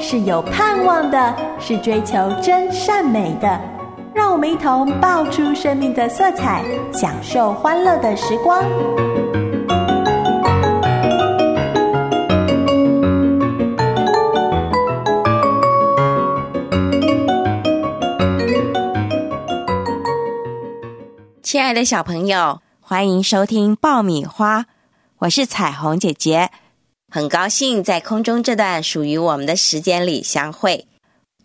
是有盼望的，是追求真善美的。让我们一同爆出生命的色彩，享受欢乐的时光。亲爱的小朋友，欢迎收听爆米花，我是彩虹姐姐，很高兴在空中这段属于我们的时间里相会。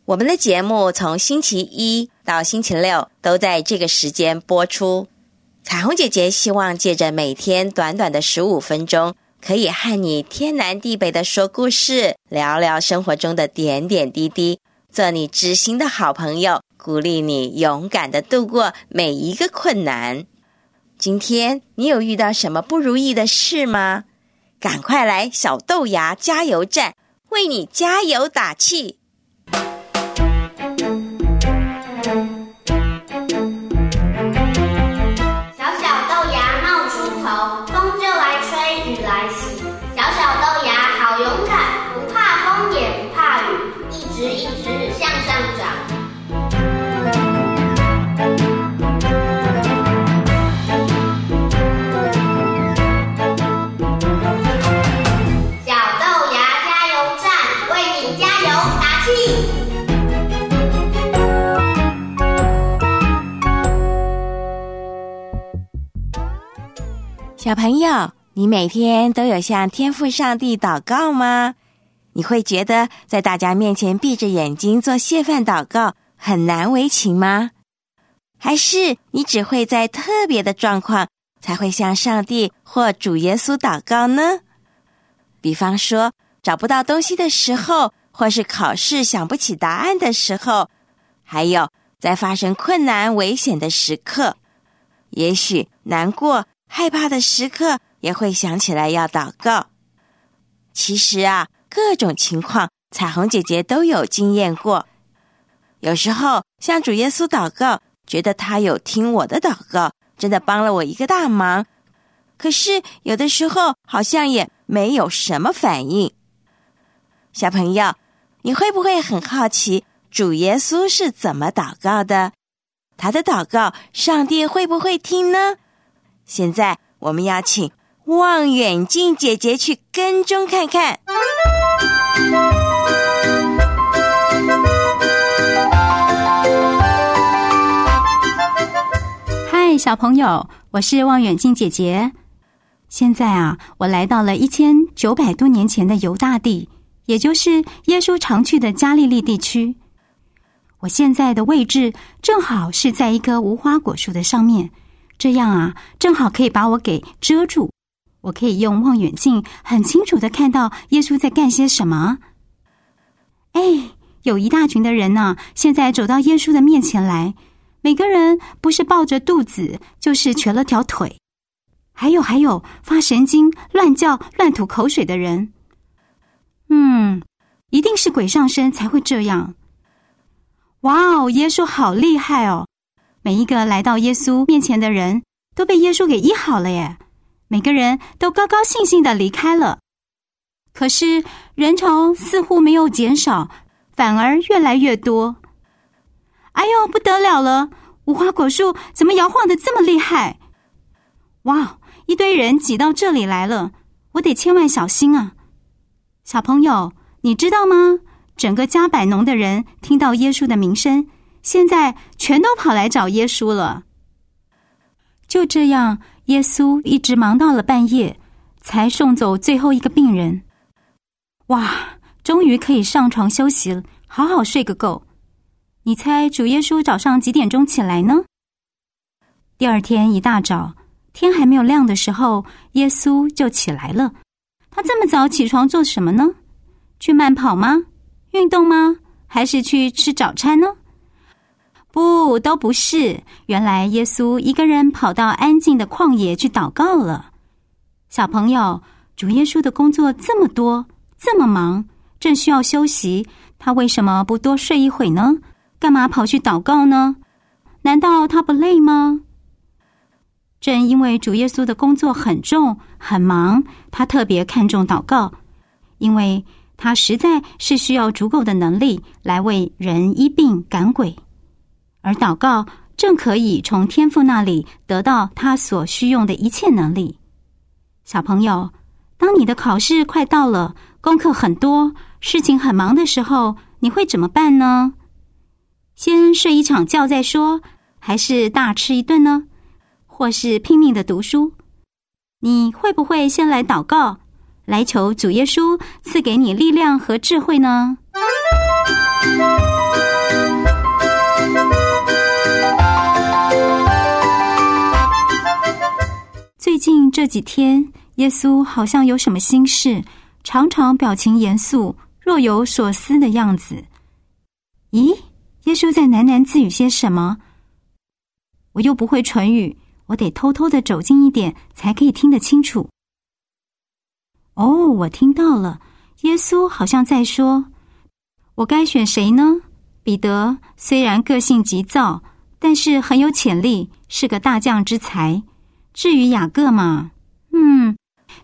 我们的节目从星期一到星期六都在这个时间播出。彩虹姐姐希望借着每天短短的十五分钟，可以和你天南地北的说故事，聊聊生活中的点点滴滴，做你知心的好朋友。鼓励你勇敢的度过每一个困难。今天你有遇到什么不如意的事吗？赶快来小豆芽加油站，为你加油打气。小朋友，你每天都有向天父上帝祷告吗？你会觉得在大家面前闭着眼睛做谢饭祷告很难为情吗？还是你只会在特别的状况才会向上帝或主耶稣祷告呢？比方说找不到东西的时候，或是考试想不起答案的时候，还有在发生困难危险的时刻，也许难过。害怕的时刻也会想起来要祷告。其实啊，各种情况，彩虹姐姐都有经验过。有时候向主耶稣祷告，觉得他有听我的祷告，真的帮了我一个大忙。可是有的时候好像也没有什么反应。小朋友，你会不会很好奇主耶稣是怎么祷告的？他的祷告，上帝会不会听呢？现在我们要请望远镜姐姐去跟踪看看。嗨，小朋友，我是望远镜姐姐。现在啊，我来到了一千九百多年前的犹大地，也就是耶稣常去的加利利地区。我现在的位置正好是在一棵无花果树的上面。这样啊，正好可以把我给遮住。我可以用望远镜很清楚的看到耶稣在干些什么。哎，有一大群的人呢，现在走到耶稣的面前来，每个人不是抱着肚子，就是瘸了条腿。还有还有，发神经、乱叫、乱吐口水的人。嗯，一定是鬼上身才会这样。哇哦，耶稣好厉害哦！每一个来到耶稣面前的人都被耶稣给医好了耶！每个人都高高兴兴的离开了。可是人潮似乎没有减少，反而越来越多。哎呦，不得了了！无花果树怎么摇晃的这么厉害？哇，一堆人挤到这里来了，我得千万小心啊！小朋友，你知道吗？整个加百农的人听到耶稣的名声。现在全都跑来找耶稣了。就这样，耶稣一直忙到了半夜，才送走最后一个病人。哇，终于可以上床休息了，好好睡个够。你猜主耶稣早上几点钟起来呢？第二天一大早，天还没有亮的时候，耶稣就起来了。他这么早起床做什么呢？去慢跑吗？运动吗？还是去吃早餐呢？不，都不是。原来耶稣一个人跑到安静的旷野去祷告了。小朋友，主耶稣的工作这么多，这么忙，正需要休息，他为什么不多睡一会呢？干嘛跑去祷告呢？难道他不累吗？正因为主耶稣的工作很重很忙，他特别看重祷告，因为。他实在是需要足够的能力来为人医病赶鬼，而祷告正可以从天父那里得到他所需用的一切能力。小朋友，当你的考试快到了，功课很多，事情很忙的时候，你会怎么办呢？先睡一场觉再说，还是大吃一顿呢？或是拼命的读书？你会不会先来祷告？来求主耶稣赐给你力量和智慧呢。这几天，耶稣好像有什么心事，常常表情严肃、若有所思的样子。咦，耶稣在喃喃自语些什么？我又不会唇语，我得偷偷的走近一点，才可以听得清楚。哦，我听到了，耶稣好像在说：“我该选谁呢？”彼得虽然个性急躁，但是很有潜力，是个大将之才。至于雅各嘛，嗯，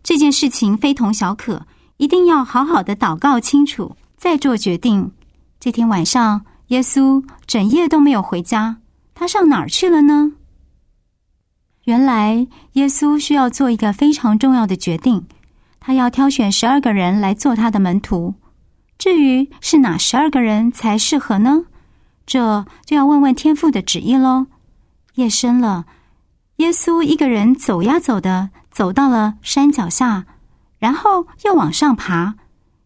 这件事情非同小可，一定要好好的祷告清楚，再做决定。这天晚上，耶稣整夜都没有回家，他上哪儿去了呢？原来，耶稣需要做一个非常重要的决定。他要挑选十二个人来做他的门徒，至于是哪十二个人才适合呢？这就要问问天父的旨意喽。夜深了，耶稣一个人走呀走的，走到了山脚下，然后又往上爬。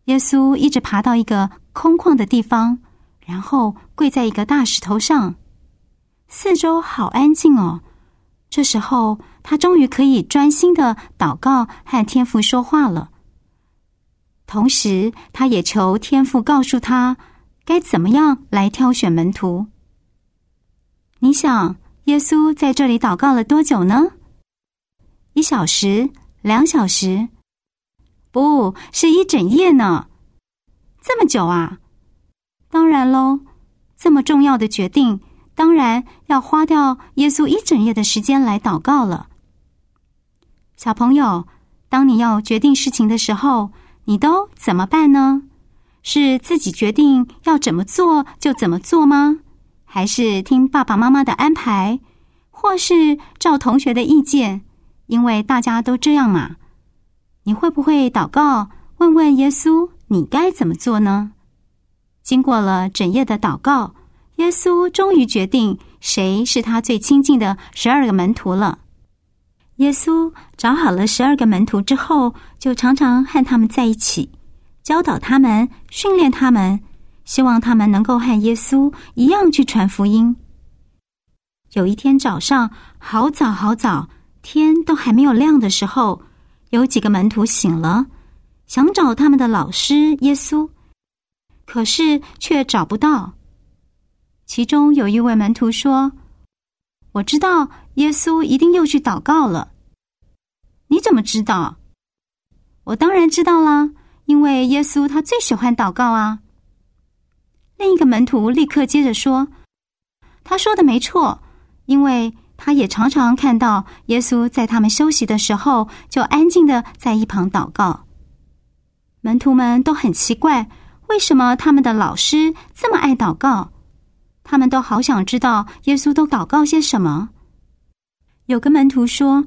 耶稣一直爬到一个空旷的地方，然后跪在一个大石头上，四周好安静哦。这时候。他终于可以专心的祷告和天父说话了，同时他也求天父告诉他该怎么样来挑选门徒。你想，耶稣在这里祷告了多久呢？一小时、两小时，不是一整夜呢？这么久啊？当然喽，这么重要的决定，当然要花掉耶稣一整夜的时间来祷告了。小朋友，当你要决定事情的时候，你都怎么办呢？是自己决定要怎么做就怎么做吗？还是听爸爸妈妈的安排，或是照同学的意见？因为大家都这样嘛。你会不会祷告，问问耶稣，你该怎么做呢？经过了整夜的祷告，耶稣终于决定谁是他最亲近的十二个门徒了。耶稣找好了十二个门徒之后，就常常和他们在一起，教导他们，训练他们，希望他们能够和耶稣一样去传福音。有一天早上，好早好早，天都还没有亮的时候，有几个门徒醒了，想找他们的老师耶稣，可是却找不到。其中有一位门徒说：“我知道。”耶稣一定又去祷告了。你怎么知道？我当然知道啦，因为耶稣他最喜欢祷告啊。另一个门徒立刻接着说：“他说的没错，因为他也常常看到耶稣在他们休息的时候，就安静的在一旁祷告。”门徒们都很奇怪，为什么他们的老师这么爱祷告？他们都好想知道耶稣都祷告些什么。有个门徒说：“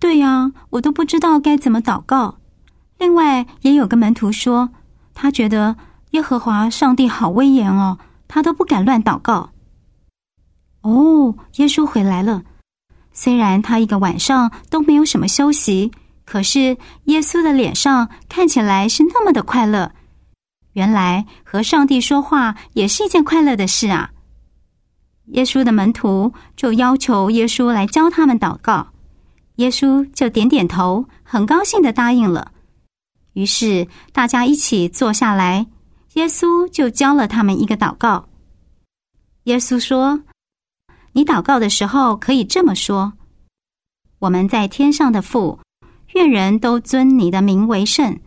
对呀，我都不知道该怎么祷告。”另外，也有个门徒说：“他觉得耶和华上帝好威严哦，他都不敢乱祷告。”哦，耶稣回来了。虽然他一个晚上都没有什么休息，可是耶稣的脸上看起来是那么的快乐。原来和上帝说话也是一件快乐的事啊。耶稣的门徒就要求耶稣来教他们祷告，耶稣就点点头，很高兴的答应了。于是大家一起坐下来，耶稣就教了他们一个祷告。耶稣说：“你祷告的时候可以这么说：我们在天上的父，愿人都尊你的名为圣。”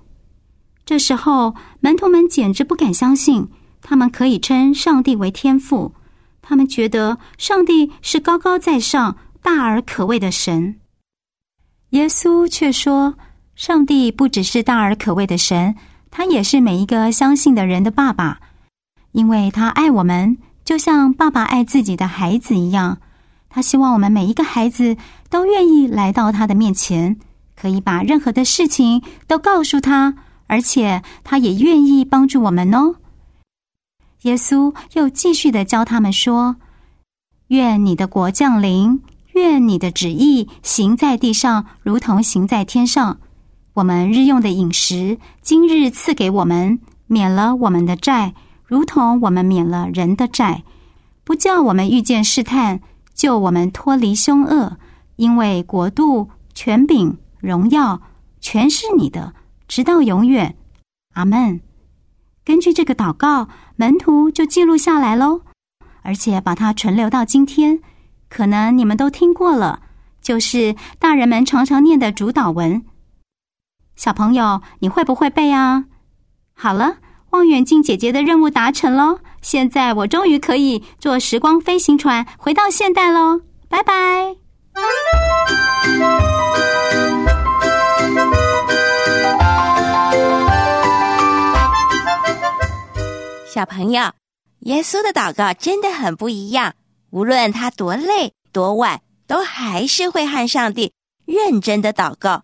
这时候门徒们简直不敢相信，他们可以称上帝为天父。他们觉得上帝是高高在上、大而可畏的神，耶稣却说：“上帝不只是大而可畏的神，他也是每一个相信的人的爸爸，因为他爱我们，就像爸爸爱自己的孩子一样。他希望我们每一个孩子都愿意来到他的面前，可以把任何的事情都告诉他，而且他也愿意帮助我们哦。耶稣又继续的教他们说：“愿你的国降临，愿你的旨意行在地上，如同行在天上。我们日用的饮食，今日赐给我们，免了我们的债，如同我们免了人的债，不叫我们遇见试探。”救我们脱离凶恶，因为国度、权柄、荣耀，全是你的，直到永远。阿门。根据这个祷告，门徒就记录下来喽，而且把它存留到今天。可能你们都听过了，就是大人们常常念的主祷文。小朋友，你会不会背啊？好了，望远镜姐姐的任务达成喽。现在我终于可以坐时光飞行船回到现代喽！拜拜。小朋友，耶稣的祷告真的很不一样。无论他多累多晚，都还是会和上帝认真的祷告。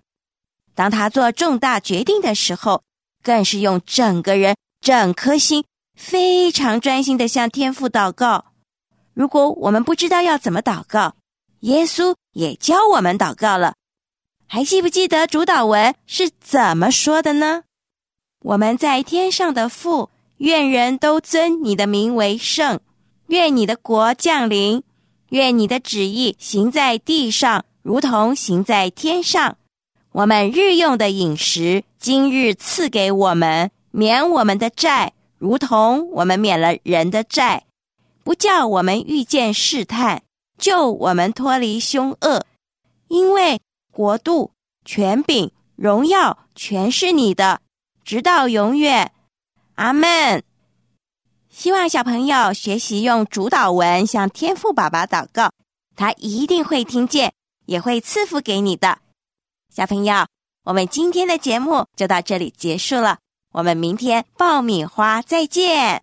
当他做重大决定的时候，更是用整个人、整颗心。非常专心的向天父祷告。如果我们不知道要怎么祷告，耶稣也教我们祷告了。还记不记得主祷文是怎么说的呢？我们在天上的父，愿人都尊你的名为圣。愿你的国降临。愿你的旨意行在地上，如同行在天上。我们日用的饮食，今日赐给我们，免我们的债。如同我们免了人的债，不叫我们遇见试探，救我们脱离凶恶。因为国度、权柄、荣耀全是你的，直到永远。阿门。希望小朋友学习用主导文向天赋爸爸祷告，他一定会听见，也会赐福给你的。小朋友我们今天的节目就到这里结束了我们明天爆米花再见。